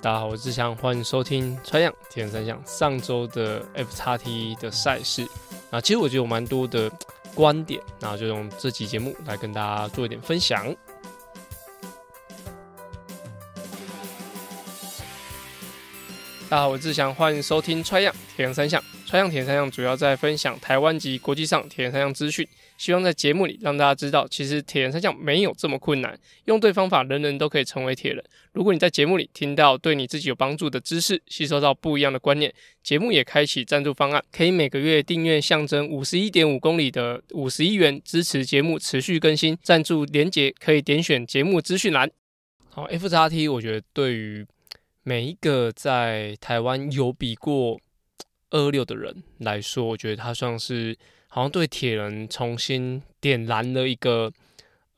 大家好，我是志祥，欢迎收听穿样铁人三项上周的 F 叉 T 的赛事。啊，其实我觉得有蛮多的观点，然后就用这期节目来跟大家做一点分享。大家好，我是志祥，欢迎收听穿样铁人三项。穿样铁人三项主要在分享台湾及国际上铁人三项资讯。希望在节目里让大家知道，其实铁人三项没有这么困难，用对方法，人人都可以成为铁人。如果你在节目里听到对你自己有帮助的知识，吸收到不一样的观念，节目也开启赞助方案，可以每个月订阅象征五十一点五公里的五十一元，支持节目持续更新。赞助连结可以点选节目资讯栏。好，FXT，我觉得对于每一个在台湾有比过二六的人来说，我觉得他算是。好像对铁人重新点燃了一个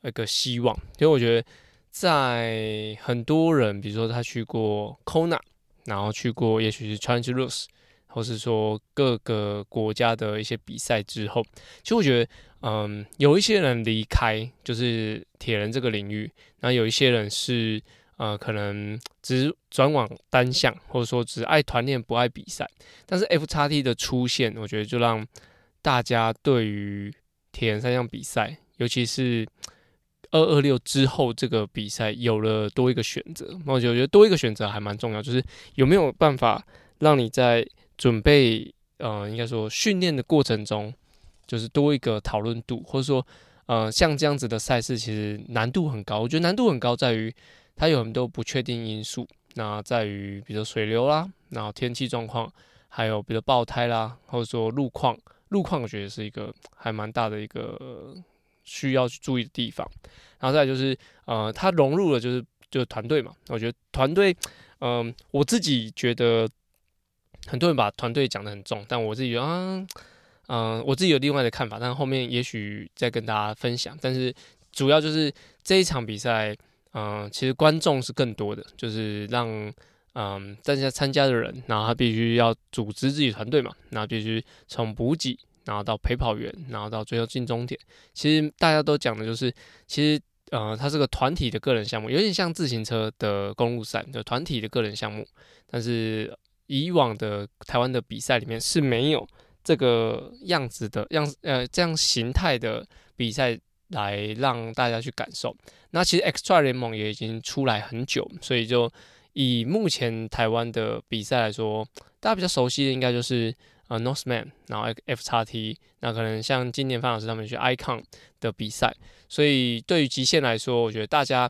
一个希望，因为我觉得在很多人，比如说他去过 Kona，然后去过也许是 Challenge Roth，或是说各个国家的一些比赛之后，其实我觉得，嗯，有一些人离开就是铁人这个领域，然后有一些人是呃可能只转往单项，或者说只爱团练不爱比赛，但是 FXT 的出现，我觉得就让大家对于铁人三项比赛，尤其是二二六之后这个比赛，有了多一个选择。那我觉得多一个选择还蛮重要，就是有没有办法让你在准备，呃，应该说训练的过程中，就是多一个讨论度，或者说，呃，像这样子的赛事，其实难度很高。我觉得难度很高，在于它有很多不确定因素。那在于，比如水流啦，然后天气状况，还有比如爆胎啦，或者说路况。路况我觉得是一个还蛮大的一个需要去注意的地方，然后再就是呃，它融入了就是就是团队嘛，我觉得团队，嗯、我自己觉得很多人把团队讲得很重，但我自己觉得啊，嗯、我自己有另外的看法，但后面也许再跟大家分享。但是主要就是这一场比赛，嗯、其实观众是更多的，就是让。嗯，大家参加的人，然后他必须要组织自己团队嘛，然后必须从补给，然后到陪跑员，然后到最后进终点。其实大家都讲的就是，其实呃，它是个团体的个人项目，有点像自行车的公路赛，就团体的个人项目。但是以往的台湾的比赛里面是没有这个样子的样，呃，这样形态的比赛来让大家去感受。那其实 Xtra 联盟也已经出来很久，所以就。以目前台湾的比赛来说，大家比较熟悉的应该就是呃 Northman，然后 FXT，那可能像今年范老师他们去 Icon 的比赛，所以对于极限来说，我觉得大家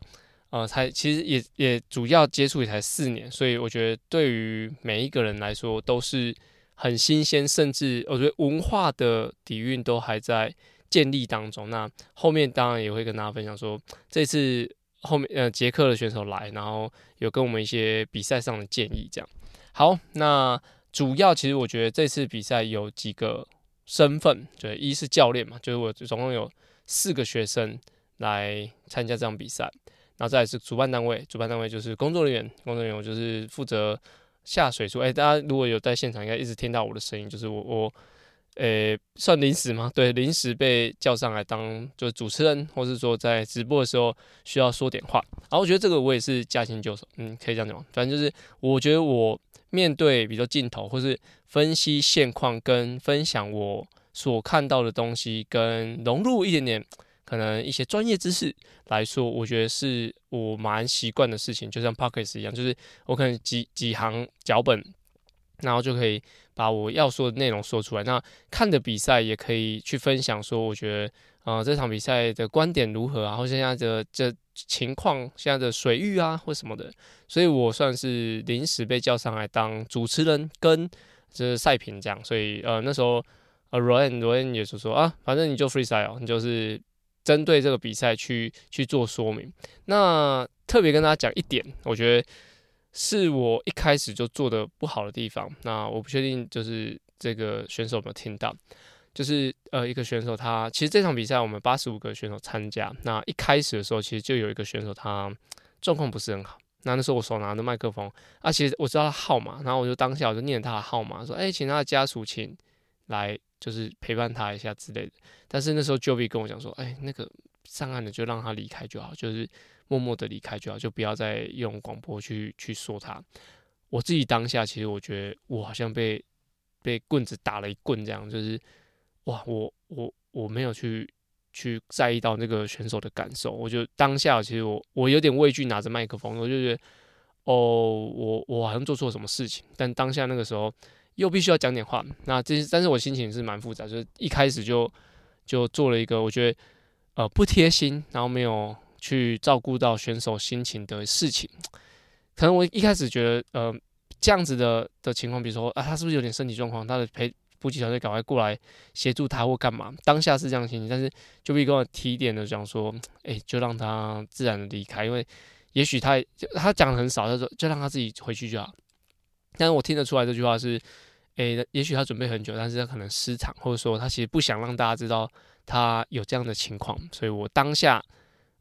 呃才其实也也主要接触也才四年，所以我觉得对于每一个人来说都是很新鲜，甚至我觉得文化的底蕴都还在建立当中。那后面当然也会跟大家分享说这次。后面呃，捷克的选手来，然后有跟我们一些比赛上的建议，这样。好，那主要其实我觉得这次比赛有几个身份，对，一是教练嘛，就是我总共有四个学生来参加这场比赛，然后再是主办单位，主办单位就是工作人员，工作人员我就是负责下水处。哎，大家如果有在现场，应该一直听到我的声音，就是我我。呃、欸，算临时吗？对，临时被叫上来当就主持人，或是说在直播的时候需要说点话。然后我觉得这个我也是驾轻就熟，嗯，可以这样讲。反正就是我觉得我面对比如说镜头，或是分析现况跟分享我所看到的东西，跟融入一点点可能一些专业知识来说，我觉得是我蛮习惯的事情。就像 Podcast 一样，就是我可能几几行脚本。然后就可以把我要说的内容说出来。那看的比赛也可以去分享，说我觉得，呃，这场比赛的观点如何啊，或现在的这情况，现在的水域啊，或什么的。所以我算是临时被叫上来当主持人跟这赛评这样。所以呃那时候呃 Ryan Ryan 也是说啊，反正你就 freestyle，你就是针对这个比赛去去做说明。那特别跟大家讲一点，我觉得。是我一开始就做的不好的地方。那我不确定，就是这个选手有没有听到？就是呃，一个选手他其实这场比赛我们八十五个选手参加。那一开始的时候，其实就有一个选手他状况不是很好。那那时候我手拿着麦克风，啊，其实我知道他号码，然后我就当下我就念他的号码，说：“哎、请他的家属请来，就是陪伴他一下之类的。”但是那时候 Jovi 跟我讲说：“哎、那个上岸了就让他离开就好，就是默默的离开就好，就不要再用广播去去说他。我自己当下其实我觉得我好像被被棍子打了一棍这样，就是哇，我我我没有去去在意到那个选手的感受，我就当下其实我我有点畏惧拿着麦克风，我就觉得哦，我我好像做错什么事情，但当下那个时候又必须要讲点话，那这但是我心情是蛮复杂，就是一开始就就做了一个我觉得。呃，不贴心，然后没有去照顾到选手心情的事情，可能我一开始觉得，呃，这样子的的情况，比如说啊，他是不是有点身体状况？他的陪补给团队赶快过来协助他或干嘛？当下是这样心情，但是就比跟我提点的讲说，哎、就让他自然的离开，因为也许他他讲的很少，他说就让他自己回去就好。但是我听得出来这句话是，哎、也许他准备很久，但是他可能失常，或者说他其实不想让大家知道。他有这样的情况，所以我当下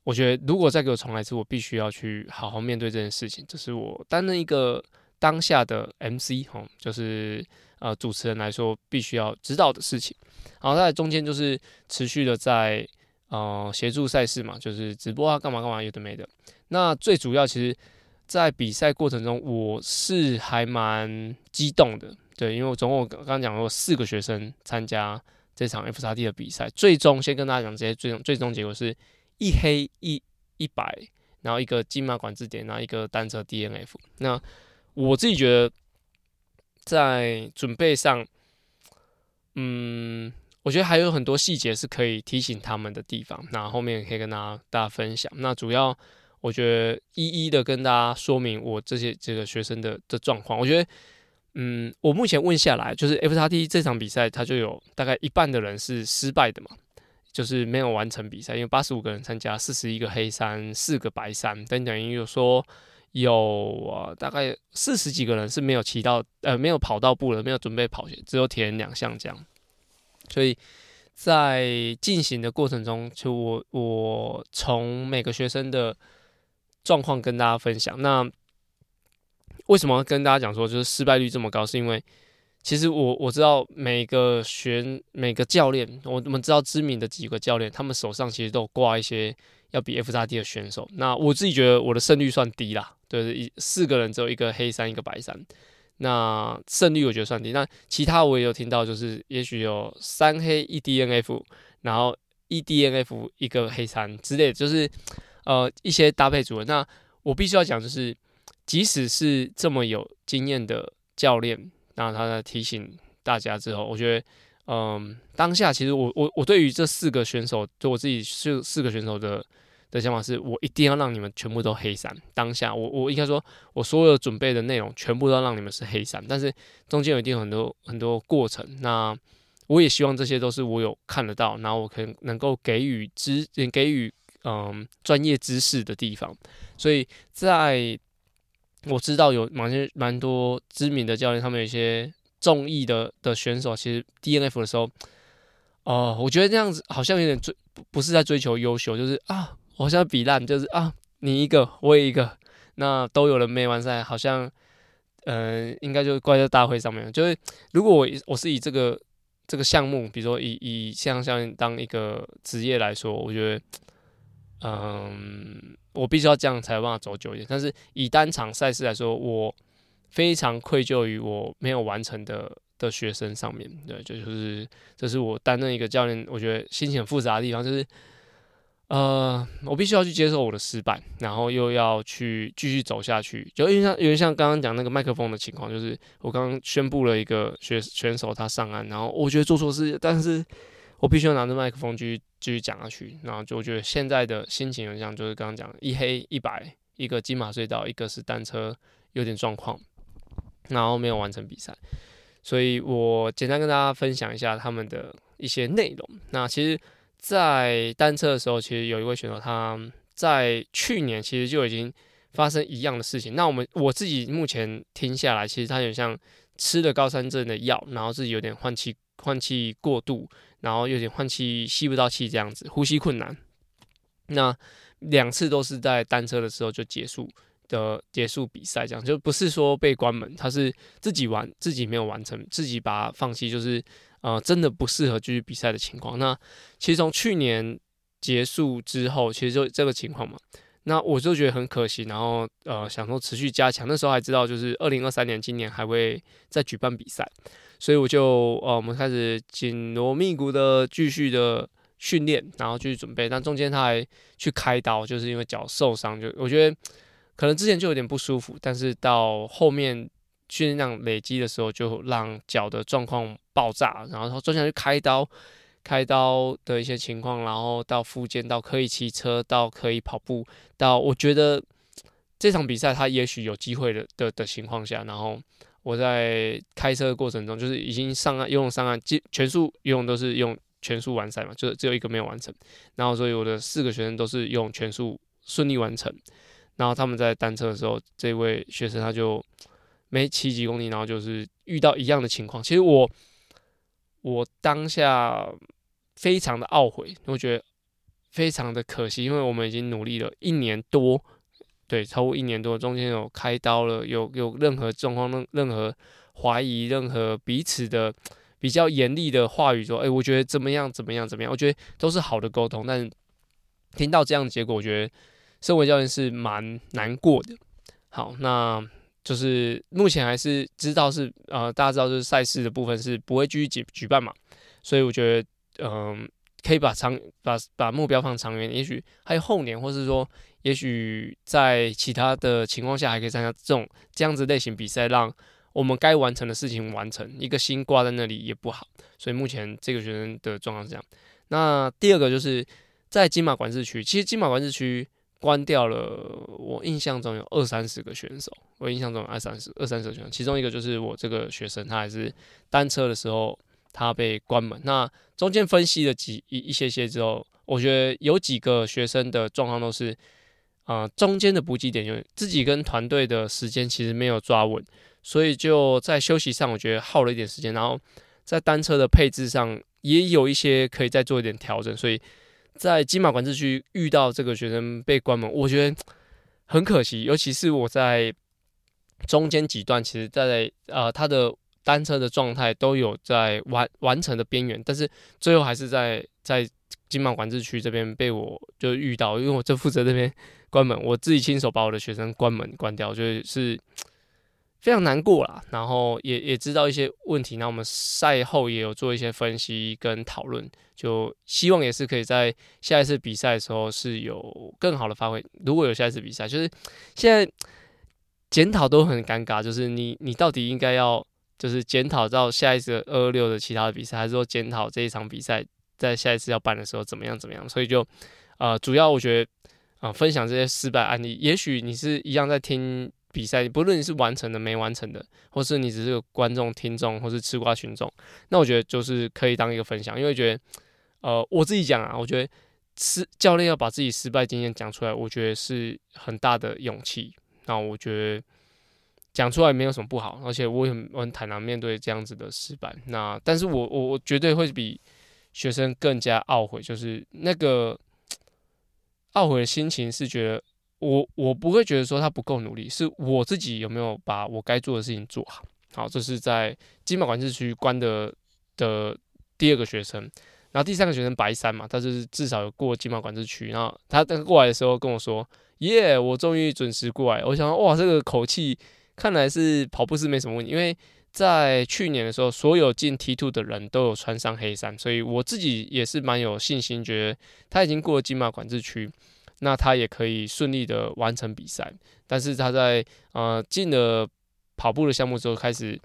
我觉得，如果再给我重来一次，我必须要去好好面对这件事情。这是我担任一个当下的 MC 哈，就是呃主持人来说必须要知道的事情。然后在中间就是持续的在呃协助赛事嘛，就是直播啊，干嘛干嘛，有的没的。那最主要其实，在比赛过程中，我是还蛮激动的，对，因为我总共我刚刚讲过四个学生参加。这场 fxd 的比赛，最终先跟大家讲，这些最终最终结果是一黑一一白，然后一个金马管制点，然后一个单车 DNF。那我自己觉得在准备上，嗯，我觉得还有很多细节是可以提醒他们的地方。那后面可以跟大家大家分享。那主要我觉得一一的跟大家说明我这些这个学生的的状况，我觉得。嗯，我目前问下来，就是 FXT 这场比赛，他就有大概一半的人是失败的嘛，就是没有完成比赛，因为八十五个人参加，四十一个黑山，四个白山，等等于有说有啊，大概四十几个人是没有骑到，呃，没有跑到步的，没有准备跑，只有铁人两项这样。所以在进行的过程中，就我我从每个学生的状况跟大家分享，那。为什么跟大家讲说就是失败率这么高？是因为其实我我知道每个选每个教练，我们知道知名的几个教练，他们手上其实都有挂一些要比 fxd 的选手。那我自己觉得我的胜率算低啦，对，一四个人只有一个黑衫一个白衫，那胜率我觉得算低。那其他我也有听到，就是也许有三黑一 DNF，然后一 DNF 一个黑衫之类的，就是呃一些搭配组合。那我必须要讲就是。即使是这么有经验的教练，那他在提醒大家之后，我觉得，嗯，当下其实我我我对于这四个选手，就我自己是四个选手的的想法是，我一定要让你们全部都黑衫。当下我我应该说，我所有准备的内容全部都要让你们是黑衫，但是中间有一定有很多很多过程。那我也希望这些都是我有看得到，然后我可能能够给予知给予嗯专业知识的地方。所以在我知道有蛮些蛮多知名的教练，他们有一些中意的的选手，其实 DNF 的时候，哦、我觉得这样子好像有点追，不是在追求优秀，就是啊，我好像比烂，就是啊，你一个我也一个，那都有人没完赛，好像，嗯、应该就怪在大会上面。就是如果我我是以这个这个项目，比如说以以像像当一个职业来说，我觉得，嗯。我必须要这样才有办法走久一点，但是以单场赛事来说，我非常愧疚于我没有完成的的学生上面。对，就就是这是我担任一个教练，我觉得心情很复杂的地方，就是呃，我必须要去接受我的失败，然后又要去继续走下去。就因为像因为像刚刚讲那个麦克风的情况，就是我刚刚宣布了一个选选手他上岸，然后我觉得做错事，但是。我必须要拿着麦克风继续继续讲下去，然后就我觉得现在的心情很像，就是刚刚讲一黑一白，一个金马隧道，一个是单车有点状况，然后没有完成比赛，所以我简单跟大家分享一下他们的一些内容。那其实，在单车的时候，其实有一位选手，他在去年其实就已经发生一样的事情。那我们我自己目前听下来，其实他有像吃了高山症的药，然后自己有点换气换气过度。然后有点换气，吸不到气，这样子呼吸困难。那两次都是在单车的时候就结束的，结束比赛，这样就不是说被关门，他是自己玩，自己没有完成，自己把它放弃，就是呃真的不适合继续比赛的情况。那其实从去年结束之后，其实就这个情况嘛。那我就觉得很可惜，然后呃想说持续加强。那时候还知道就是二零二三年今年还会再举办比赛，所以我就呃我们开始紧锣密鼓的继续的训练，然后继续准备。但中间他还去开刀，就是因为脚受伤，就我觉得可能之前就有点不舒服，但是到后面训练量累积的时候，就让脚的状况爆炸，然后他中间去开刀。开刀的一些情况，然后到复健，到可以骑车，到可以跑步，到我觉得这场比赛他也许有机会的的的情况下，然后我在开车的过程中，就是已经上岸游泳上岸，全速游泳都是用全速完赛嘛，就只有一个没有完成，然后所以我的四个学生都是用全速顺利完成，然后他们在单车的时候，这位学生他就没骑几公里，然后就是遇到一样的情况，其实我。我当下非常的懊悔，我觉得非常的可惜，因为我们已经努力了一年多，对，超过一年多，中间有开刀了，有有任何状况、任任何怀疑、任何彼此的比较严厉的话语说，哎，我觉得怎么样，怎么样，怎么样？我觉得都是好的沟通，但是听到这样的结果，我觉得身为教练是蛮难过的。好，那。就是目前还是知道是呃，大家知道就是赛事的部分是不会继续举举办嘛，所以我觉得嗯、可以把长把把目标放长远，也许还有后年，或是说也许在其他的情况下还可以参加这种这样子类型比赛，让我们该完成的事情完成。一个心挂在那里也不好，所以目前这个学生的状况是这样。那第二个就是在金马管制区，其实金马管制区。关掉了，我印象中有二三十个选手，我印象中有二三十、二三十个选手，其中一个就是我这个学生，他还是单车的时候他被关门。那中间分析了几一一些些之后，我觉得有几个学生的状况都是，啊、中间的补给点有自己跟团队的时间其实没有抓稳，所以就在休息上我觉得耗了一点时间，然后在单车的配置上也有一些可以再做一点调整，所以。在金马管制区遇到这个学生被关门，我觉得很可惜。尤其是我在中间几段，其实在呃他的单车的状态都有在完完成的边缘，但是最后还是在在金马管制区这边被我就遇到，因为我就负责这边关门，我自己亲手把我的学生关门关掉，就是。非常难过啦，然后也也知道一些问题，那我们赛后也有做一些分析跟讨论，就希望也是可以在下一次比赛的时候是有更好的发挥。如果有下一次比赛，就是现在检讨都很尴尬，就是你你到底应该要就是检讨到下一次二二六的其他的比赛，还是说检讨这一场比赛在下一次要办的时候怎么样怎么样？所以就呃，主要我觉得啊、分享这些失败案例，也许你是一样在听。比赛，不论你是完成的、没完成的，或是你只是观众、听众，或是吃瓜群众，那我觉得就是可以当一个分享，因为觉得，呃，我自己讲啊，我觉得失教练要把自己失败经验讲出来，我觉得是很大的勇气。那我觉得讲出来没有什么不好，而且我也很我很坦然面对这样子的失败。那但是我我我绝对会比学生更加懊悔，就是那个懊悔的心情是觉得。我我不会觉得说他不够努力，是我自己有没有把我该做的事情做好。好，这是在金马管制区关的的第二个学生，然后第三个学生白山嘛，他就是至少有过金马管制区。然后他等过来的时候跟我说：“耶，我终于准时过来。”我想说，哇，这个口气看来是跑步是没什么问题，因为在去年的时候，所有进 T2 的人都有穿上黑衫，所以我自己也是蛮有信心，觉得他已经过了金马管制区。那他也可以顺利的完成比赛，但是他在呃进了跑步的项目之后，开始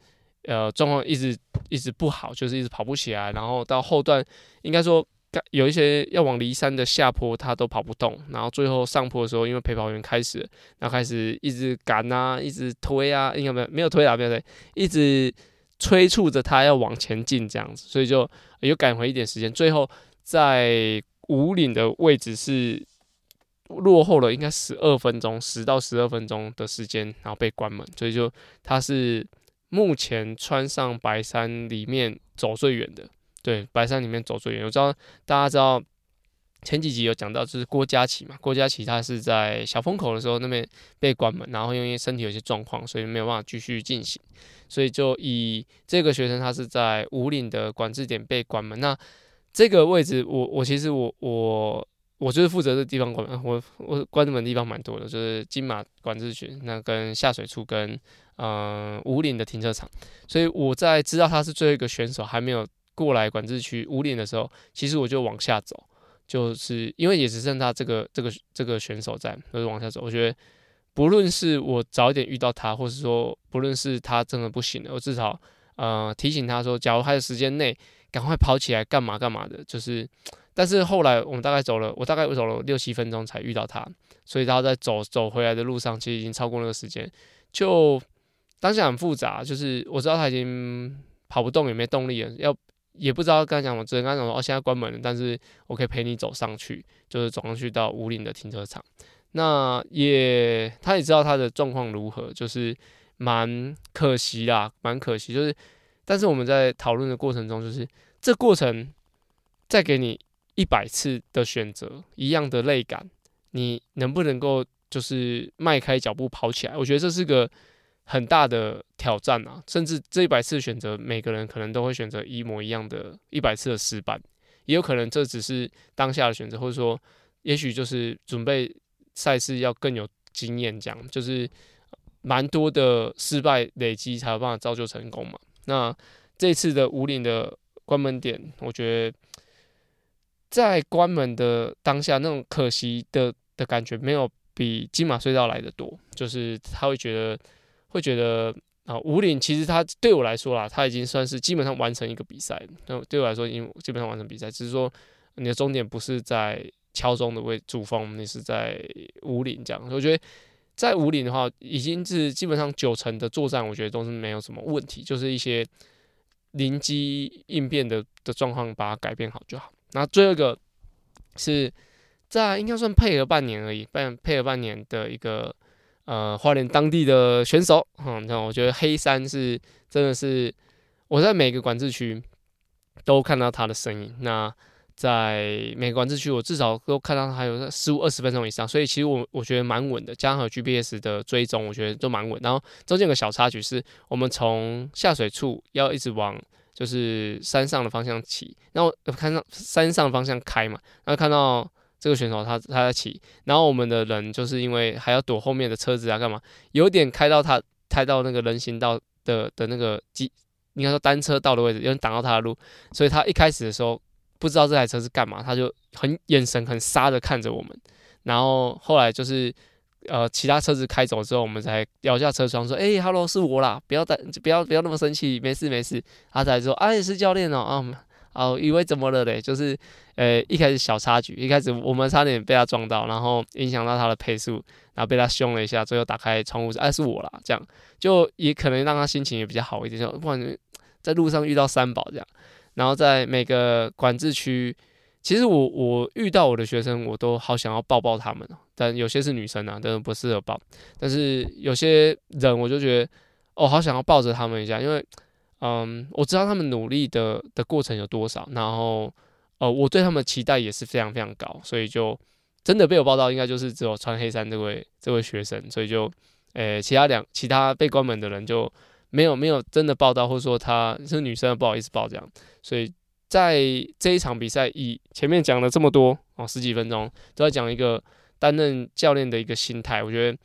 呃状况一直一直不好，就是一直跑不起来，然后到后段应该说有一些要往离山的下坡，他都跑不动，然后最后上坡的时候，因为陪跑员开始，然后开始一直赶啊，一直推啊，应该没有没有推啊，没有推，一直催促着他要往前进这样子，所以就又赶回一点时间，最后在五岭的位置是。落后了应该十二分钟，十到十二分钟的时间，然后被关门，所以就他是目前穿上白衫里面走最远的，对，白衫里面走最远。我知道大家知道前几集有讲到，就是郭嘉琪嘛，郭嘉琪他是在小风口的时候那边被关门，然后因为身体有些状况，所以没有办法继续进行，所以就以这个学生他是在武岭的管制点被关门。那这个位置我，我我其实我我。我就是负责这地方管，我我关门的地方蛮多的，就是金马管制区，那跟下水处跟呃五岭的停车场，所以我在知道他是最后一个选手还没有过来管制区五岭的时候，其实我就往下走，就是因为也只剩他这个这个这个选手在，就是往下走。我觉得不论是我早一点遇到他，或是说不论是他真的不行了，我至少呃提醒他说，假如还有时间内赶快跑起来干嘛干嘛的，就是。但是后来我们大概走了，我大概走了六七分钟才遇到他，所以他在走走回来的路上，其实已经超过那个时间。就当下很复杂，就是我知道他已经跑不动，也没动力了，要也不知道刚才讲什么，只能跟他讲说哦，现在关门了，但是我可以陪你走上去，就是走上去到五岭的停车场。那也他也知道他的状况如何，就是蛮可惜啦，蛮可惜。就是但是我们在讨论的过程中，就是这过程再给你。一百次的选择，一样的累感，你能不能够就是迈开脚步跑起来？我觉得这是个很大的挑战啊！甚至这一百次选择，每个人可能都会选择一模一样的一百次的失败，也有可能这只是当下的选择，或者说，也许就是准备赛事要更有经验，这样就是蛮多的失败累积才有办法造就成功嘛。那这次的五岭的关门点，我觉得。在关门的当下，那种可惜的的感觉，没有比金马隧道来的多。就是他会觉得，会觉得啊，五岭其实他对我来说啦，他已经算是基本上完成一个比赛。那对我来说，已经基本上完成比赛，只是说你的终点不是在敲钟的位主峰，你是在五岭这样。我觉得在五岭的话，已经是基本上九成的作战，我觉得都是没有什么问题，就是一些临机应变的的状况，把它改变好就好。那最后一个是在应该算配合半年而已，半配合半年的一个呃花莲当地的选手，嗯，那我觉得黑山是真的是我在每个管制区都看到他的身影。那在每个管制区，我至少都看到他有十五二十分钟以上，所以其实我我觉得蛮稳的，加上有 GPS 的追踪，我觉得都蛮稳。然后中间有个小插曲是，我们从下水处要一直往。就是山上的方向骑，然后看到山上方向开嘛，然后看到这个选手他他在骑，然后我们的人就是因为还要躲后面的车子啊，干嘛，有点开到他开到那个人行道的的那个机，应该说单车道的位置，有点挡到他的路，所以他一开始的时候不知道这台车是干嘛，他就很眼神很杀的看着我们，然后后来就是。呃，其他车子开走之后，我们才摇下车窗说：“哎、欸、哈喽，是我啦，不要带，不要不要那么生气，没事没事。”他才说：“哎、是教练哦，啊，哦，以为怎么了嘞？就是，呃，一开始小插曲，一开始我们差点被他撞到，然后影响到他的配速，然后被他凶了一下，最后打开窗户说：‘哎，是我啦。’这样就也可能让他心情也比较好一点，就不管在路上遇到三宝这样，然后在每个管制区。”其实我我遇到我的学生，我都好想要抱抱他们哦，但有些是女生啊，但是不适合抱。但是有些人，我就觉得，哦，好想要抱着他们一下，因为，嗯，我知道他们努力的的过程有多少，然后，呃，我对他们期待也是非常非常高，所以就真的被我抱到，应该就是只有穿黑衫这位这位学生，所以就，诶，其他两其他被关门的人就没有没有真的抱到，或者说他是女生，不好意思抱这样，所以。在这一场比赛，以前面讲了这么多哦，十几分钟都在讲一个担任教练的一个心态。我觉得，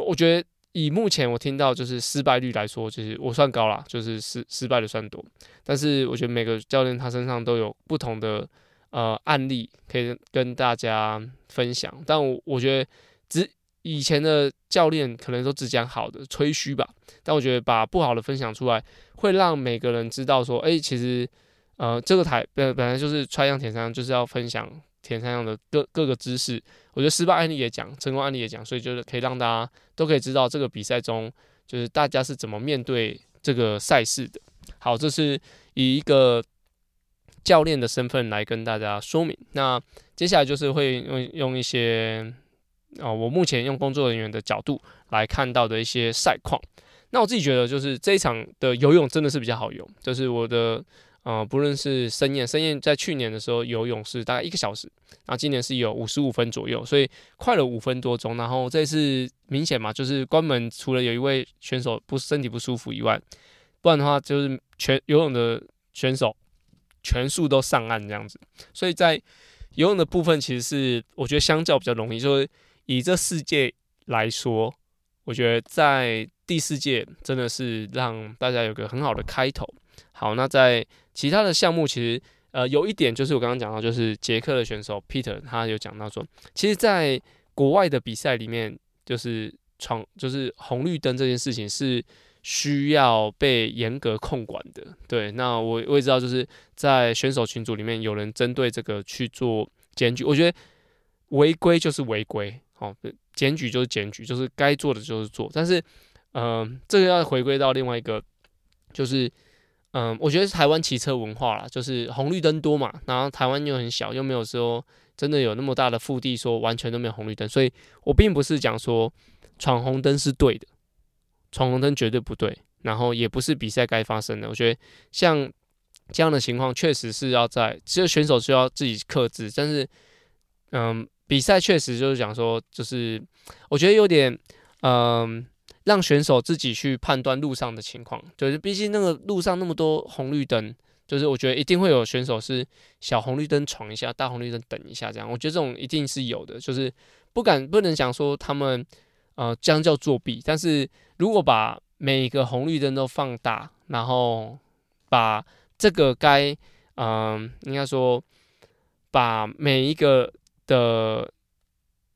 我觉得以目前我听到就是失败率来说，就是我算高啦，就是失失败的算多。但是我觉得每个教练他身上都有不同的呃案例可以跟大家分享。但我我觉得只以前的教练可能都只讲好的吹嘘吧。但我觉得把不好的分享出来，会让每个人知道说，哎、其实。呃，这个台本本来就是穿向田三，就是要分享田三项的各各个知识。我觉得失败案例也讲，成功案例也讲，所以就是可以让大家都可以知道这个比赛中，就是大家是怎么面对这个赛事的。好，这是以一个教练的身份来跟大家说明。那接下来就是会用用一些啊、我目前用工作人员的角度来看到的一些赛况。那我自己觉得，就是这一场的游泳真的是比较好游，就是我的。呃，不论是申燕，申燕在去年的时候游泳是大概一个小时，然后今年是有五十五分左右，所以快了五分多钟。然后这次明显嘛，就是关门除了有一位选手不身体不舒服以外，不然的话就是全游泳的选手全数都上岸这样子。所以在游泳的部分其实是我觉得相较比较容易，就是以这世界来说，我觉得在第四届真的是让大家有个很好的开头。好，那在其他的项目，其实呃有一点就是我刚刚讲到，就是捷克的选手 Peter 他有讲到说，其实在国外的比赛里面，就是闯就是红绿灯这件事情是需要被严格控管的。对，那我我也知道，就是在选手群组里面有人针对这个去做检举，我觉得违规就是违规，好，检举就是检举，就是该做的就是做。但是，嗯、这个要回归到另外一个，就是。嗯，我觉得台湾骑车文化啦，就是红绿灯多嘛，然后台湾又很小，又没有说真的有那么大的腹地，说完全都没有红绿灯，所以我并不是讲说闯红灯是对的，闯红灯绝对不对，然后也不是比赛该发生的。我觉得像这样的情况，确实是要在只有选手需要自己克制，但是嗯，比赛确实就是讲说，就是我觉得有点嗯。让选手自己去判断路上的情况，就是毕竟那个路上那么多红绿灯，就是我觉得一定会有选手是小红绿灯闯一下，大红绿灯等一下这样。我觉得这种一定是有的，就是不敢不能讲说他们呃将叫作弊，但是如果把每一个红绿灯都放大，然后把这个该嗯、呃、应该说把每一个的。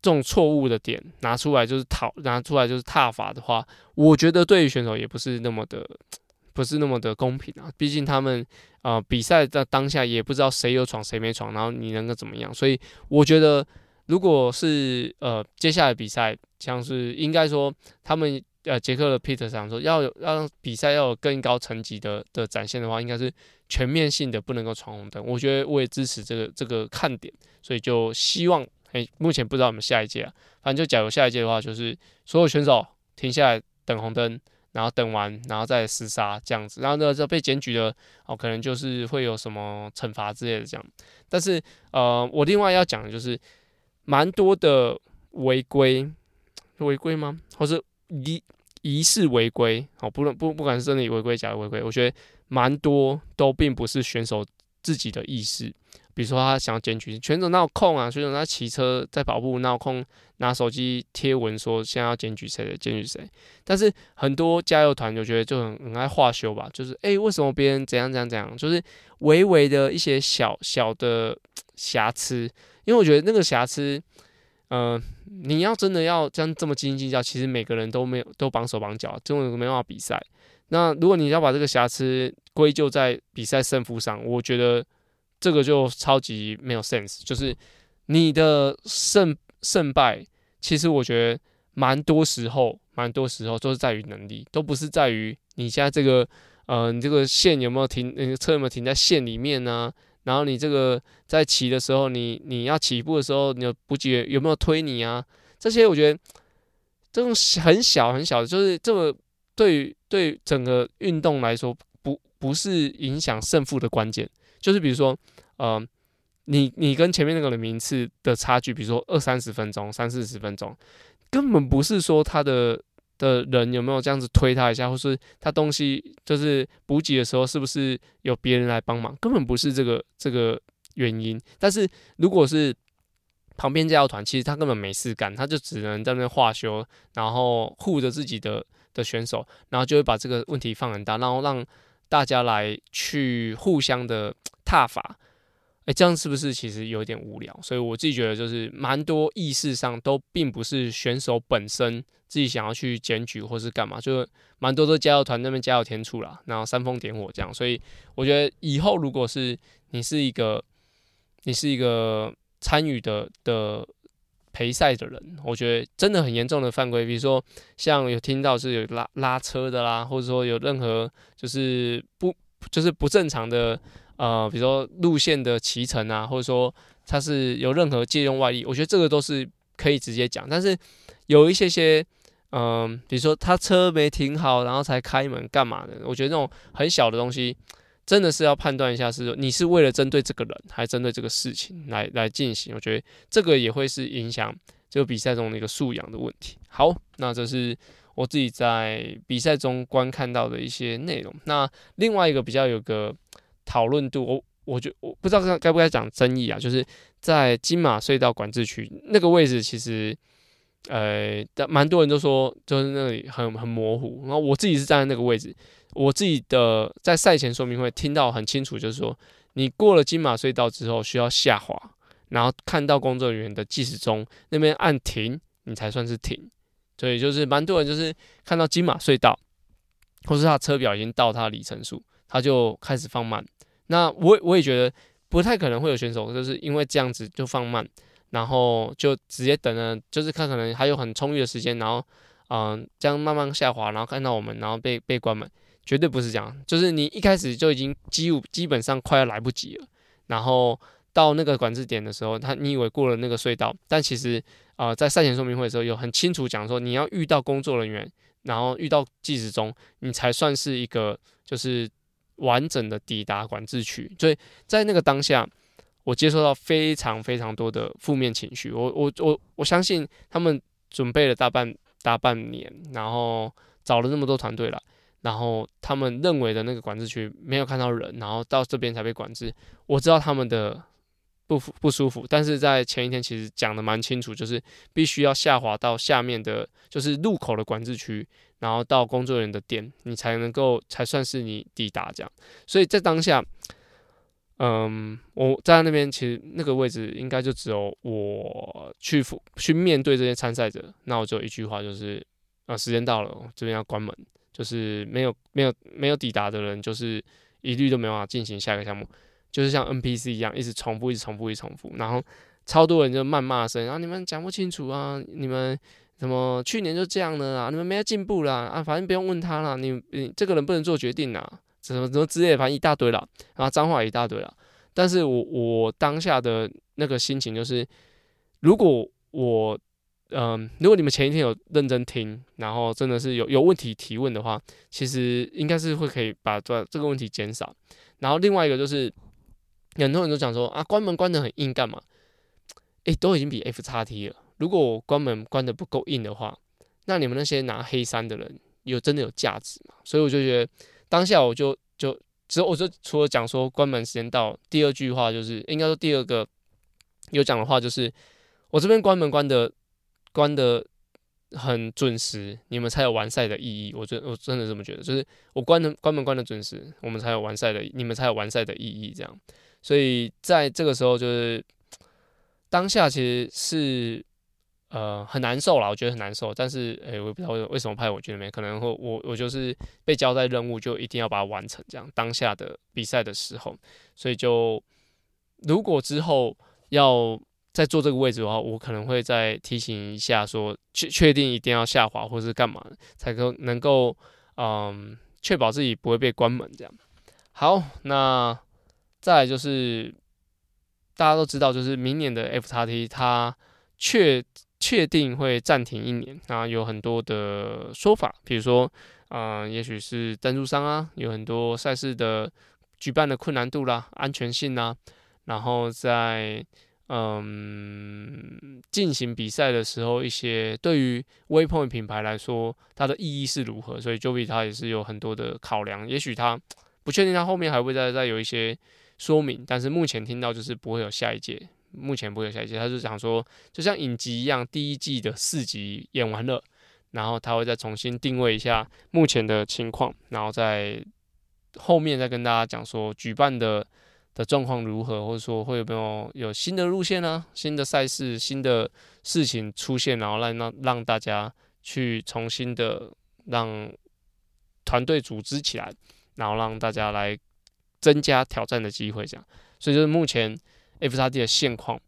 这种错误的点拿出来就是讨，拿出来就是踏法的话，我觉得对于选手也不是那么的，不是那么的公平啊。毕竟他们呃比赛的当下也不知道谁有闯谁没闯，然后你能够怎么样？所以我觉得，如果是呃接下来比赛，像是应该说他们呃杰克的 Peter 想说要有让比赛要有更高层级的的展现的话，应该是全面性的不能够闯红灯。我觉得我也支持这个这个看点，所以就希望。哎，目前不知道我们下一届啊，反正就假如下一届的话，就是所有选手停下来等红灯，然后等完，然后再厮杀这样子，然后呢，这被检举的哦，可能就是会有什么惩罚之类的这样。但是呃，我另外要讲的就是，蛮多的违规，违规吗？或是疑疑似违规？哦，不论不不管是真的违规假的违规，我觉得蛮多都并不是选手自己的意识。比如说他想要检举，选手哪有空啊？选手他骑车在跑步，哪有空拿手机贴文说现在要检举谁的，检举谁？但是很多加油团，就觉得就很很爱化修吧，就是哎、欸，为什么别人怎样怎样怎样？就是微微的一些小小的瑕疵，因为我觉得那个瑕疵，嗯、呃，你要真的要这样这么斤斤计较，其实每个人都没有都绑手绑脚，真的没办法比赛。那如果你要把这个瑕疵归咎在比赛胜负上，我觉得。这个就超级没有 sense，就是你的胜胜败，其实我觉得蛮多时候，蛮多时候都是在于能力，都不是在于你现在这个，呃，你这个线有没有停，那个车有没有停在线里面呢？然后你这个在骑的时候，你你要起步的时候，你有补给有没有推你啊？这些我觉得这种很小很小的，就是这个对对整个运动来说，不不是影响胜负的关键。就是比如说，呃，你你跟前面那个人名次的差距，比如说二三十分钟、三四十分钟，根本不是说他的的人有没有这样子推他一下，或是他东西就是补给的时候是不是有别人来帮忙，根本不是这个这个原因。但是如果是旁边加油团，其实他根本没事干，他就只能在那边话休，然后护着自己的的选手，然后就会把这个问题放很大，然后让。大家来去互相的 踏伐，哎，这样是不是其实有点无聊？所以我自己觉得，就是蛮多意识上都并不是选手本身自己想要去检举或是干嘛，就蛮多都加油团那边加油添醋啦，然后煽风点火这样。所以我觉得以后如果是你是一个你是一个参与的的。陪赛的人，我觉得真的很严重的犯规，比如说像有听到是有拉拉车的啦，或者说有任何就是不就是不正常的呃，比如说路线的骑乘啊，或者说他是有任何借用外力，我觉得这个都是可以直接讲。但是有一些些嗯、比如说他车没停好，然后才开门干嘛的，我觉得这种很小的东西。真的是要判断一下，是说你是为了针对这个人，还针对这个事情来来进行？我觉得这个也会是影响这个比赛中的一个素养的问题。好，那这是我自己在比赛中观看到的一些内容。那另外一个比较有个讨论度，我我就我不知道该该不该讲争议啊，就是在金马隧道管制区那个位置，其实 呃，但蛮多人都说就是那里很很模糊。然后我自己是站在那个位置，我自己的在赛前说明会听到很清楚，就是说你过了金马隧道之后需要下滑，然后看到工作人员的计时钟那边按停，你才算是停。所以就是蛮多人就是看到金马隧道，或是他车表已经到他里程数，他就开始放慢。那我我也觉得不太可能会有选手就是因为这样子就放慢，然后就直接等了，就是他可能还有很充裕的时间，然后嗯这样慢慢下滑，然后看到我们，然后被被关门，绝对不是这样。就是你一开始就已经几乎基本上快要来不及了，然后到那个管制点的时候，他你以为过了那个隧道，但其实。呃，在赛前说明会的时候，有很清楚讲说，你要遇到工作人员，然后遇到计时钟，你才算是一个就是完整的抵达管制区。所以在那个当下，我接收到非常非常多的负面情绪。我我我我相信他们准备了大半大半年，然后找了那么多团队来，然后他们认为的那个管制区没有看到人，然后到这边才被管制。我知道他们的。不不舒服，但是在前一天其实讲得蛮清楚，就是必须要下滑到下面的，就是入口的管制区，然后到工作人员的点，你才能够才算是你抵达这样。所以在当下，嗯，我在那边其实那个位置应该就只有我去去面对这些参赛者，那我就一句话就是啊，时间到了，这边要关门，就是没有没有没有抵达的人，就是一律都没办法进行下一个项目。就是像 NPC 一样，一直重复，一直重复，一直重复，然后超多人就谩骂声，然后你们讲不清楚啊，你们什么去年就这样了啊，你们没有进步啦啊，反正不用问他了，你你这个人不能做决定啊，什么什么之类的，反正一大堆了，然后脏话一大堆了。但是我我当下的那个心情就是，如果我嗯、如果你们前一天有认真听，然后真的是有有问题提问的话，其实应该是会可以把这这个问题减少。然后另外一个就是。很多人都讲说啊，关门关得很硬干嘛？诶、都已经比 F 叉 T 了。如果我关门关得不够硬的话，那你们那些拿黑衫的人有真的有价值吗？所以我就觉得当下我就就只我就除了讲说关门时间到，第二句话就是应该说第二个有讲的话就是我这边关门关的关的很准时，你们才有完赛的意义。我觉得我真的这么觉得，就是我关门关门关的准时，我们才有完赛的，你们才有完赛的意义这样。所以在这个时候，就是当下其实是呃很难受啦，我觉得很难受。但是诶、欸，我也不知道为什么派我去那边，可能会我我就是被交代任务，就一定要把它完成这样。当下的比赛的时候，所以就如果之后要再坐这个位置的话，我可能会再提醒一下说，确确定一定要下滑或是干嘛，才能能够嗯确保自己不会被关门这样。好，那。再来就是大家都知道，就是明年的 FXT 它确确定会暂停一年，然后有很多的说法，比如说，嗯、也许是赞助商啊，有很多赛事的举办的困难度啦、安全性啦，然后在嗯进行比赛的时候，一些对于 Waypoint 品牌来说，它的意义是如何，所以 Joby 它也是有很多的考量，也许它不确定，它后面还会再再有一些。说明，但是目前听到就是不会有下一届，目前不会有下一季。他就想说，就像影集一样，第一季的四集演完了，然后他会再重新定位一下目前的情况，然后在后面再跟大家讲说举办的的状况如何，或者说会有没有有新的路线呢、新的赛事、新的事情出现，然后让让让大家去重新的让团队组织起来，然后让大家来。增加挑战的机会，这样，所以就是目前 f x d 的现况，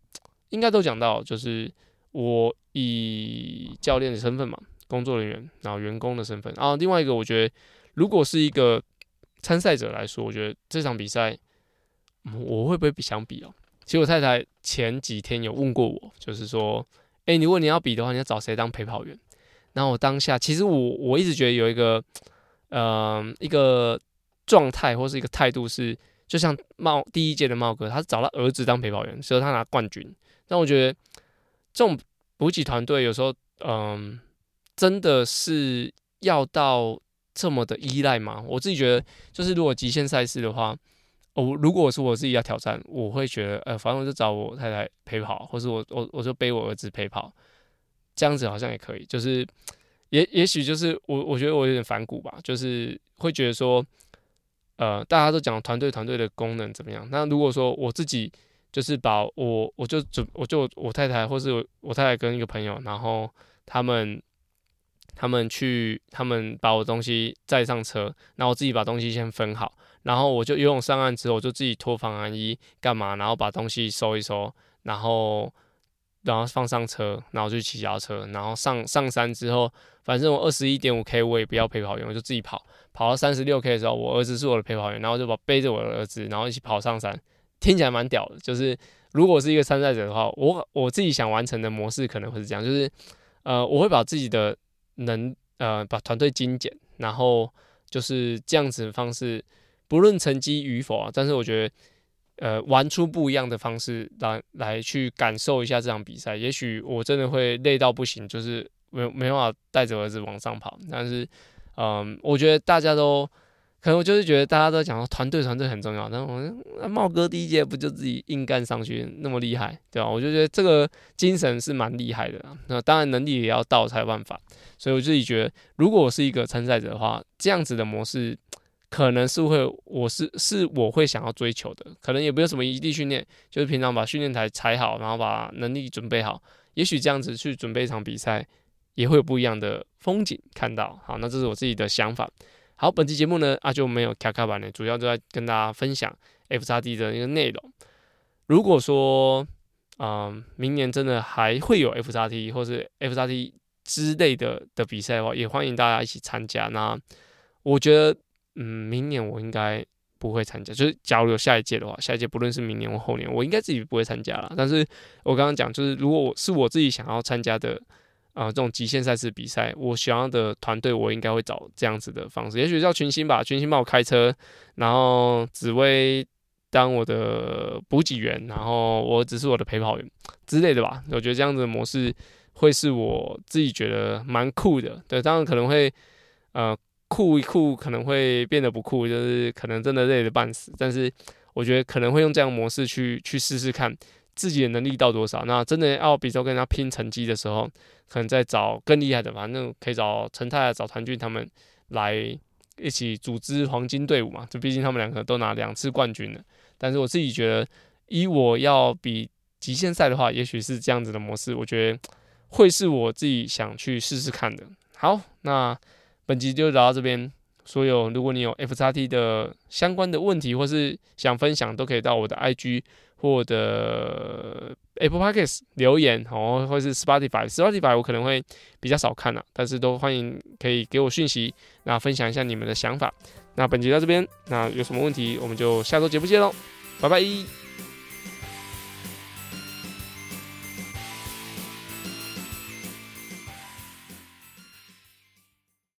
应该都讲到，就是我以教练的身份嘛，工作人员，然后员工的身份，然后另外一个，我觉得如果是一个参赛者来说，我觉得这场比赛，我会不会比想比哦？其实我太太前几天有问过我，就是说，诶，如果你要比的话，你要找谁当陪跑员？然后我当下，其实我我一直觉得有一个，嗯、呃，一个。状态或是一个态度是，就像茂第一届的茂哥，他找他儿子当陪跑员，所以他拿冠军。但我觉得这种补给团队有时候，嗯，真的是要到这么的依赖吗？我自己觉得，就是如果极限赛事的话，我如果是我自己要挑战，我会觉得，呃，反正我就找我太太陪跑，或是我我我就背我儿子陪跑，这样子好像也可以。就是也也许就是我我觉得我有点反骨吧，就是会觉得说，呃，大家都讲团队团队的功能怎么样？那如果说我自己就是把我我就准我就我太太或是我，太太跟一个朋友，然后他们。他们去，他们把我东西载上车，然后我自己把东西先分好，然后我就游泳上岸之后，我就自己脱防寒衣干嘛，然后把东西收一收，然后然后放上车，然后就骑脚车，然后上上山之后，反正我二十一点五 K 我也不要陪跑员，我就自己跑，跑到三十六 K 的时候，我儿子是我的陪跑员，然后就把背着我的儿子，然后一起跑上山，听起来蛮屌的。就是如果是一个参赛者的话，我我自己想完成的模式可能会是这样，就是呃，我会把自己的。能呃把团队精简，然后就是这样子的方式，不论成绩与否啊，但是我觉得呃玩出不一样的方式来来去感受一下这场比赛。也许我真的会累到不行，就是没没办法带着儿子往上跑，但是嗯、我觉得大家都。可能我就是觉得大家都讲团队团队很重要，然后我茂哥第一届不就自己硬干上去那么厉害，对吧？我就觉得这个精神是蛮厉害的。那当然能力也要到才有办法。所以我自己觉得，如果我是一个参赛者的话，这样子的模式可能是会，我是是我会想要追求的。可能也不用什么异地训练，就是平常把训练台踩好，然后把能力准备好，也许这样子去准备一场比赛，也会有不一样的风景看到。好，那这是我自己的想法。好，本期节目呢，啊就没有卡卡版的，主要就在跟大家分享 FXD 的一个内容。如果说，嗯、明年真的还会有 FXD 或是 FXD 之类的的比赛的话，也欢迎大家一起参加。那我觉得，嗯，明年我应该不会参加，就是假如有下一届的话，下一届不论是明年或后年，我应该自己不会参加了。但是我刚刚讲，就是如果我是我自己想要参加的。啊、这种极限赛事比赛，我想要的团队，我应该会找这样子的方式，也许叫群星吧，群星帮我开车，然后紫薇当我的补给员，然后我只是我的陪跑员之类的吧。我觉得这样子的模式会是我自己觉得蛮酷的。对，当然可能会呃酷一酷，可能会变得不酷，就是可能真的累得半死。但是我觉得可能会用这样的模式去去试试看。自己的能力到多少？那真的要比较跟人家拼成绩的时候，可能再找更厉害的，反正可以找陈太、找团俊他们来一起组织黄金队伍嘛。就毕竟他们两个都拿两次冠军了。但是我自己觉得，以我要比极限赛的话，也许是这样子的模式，我觉得会是我自己想去试试看的。好，那本集就聊到这边。所有如果你有 FXT 的相关的问题，或是想分享，都可以到我的 IG。或者 Apple Podcast 留言哦，或是 Spotify，Spotify 我可能会比较少看了，但是都欢迎可以给我讯息，那分享一下你们的想法。那本集到这边，那有什么问题我们就下周节目见喽，拜拜。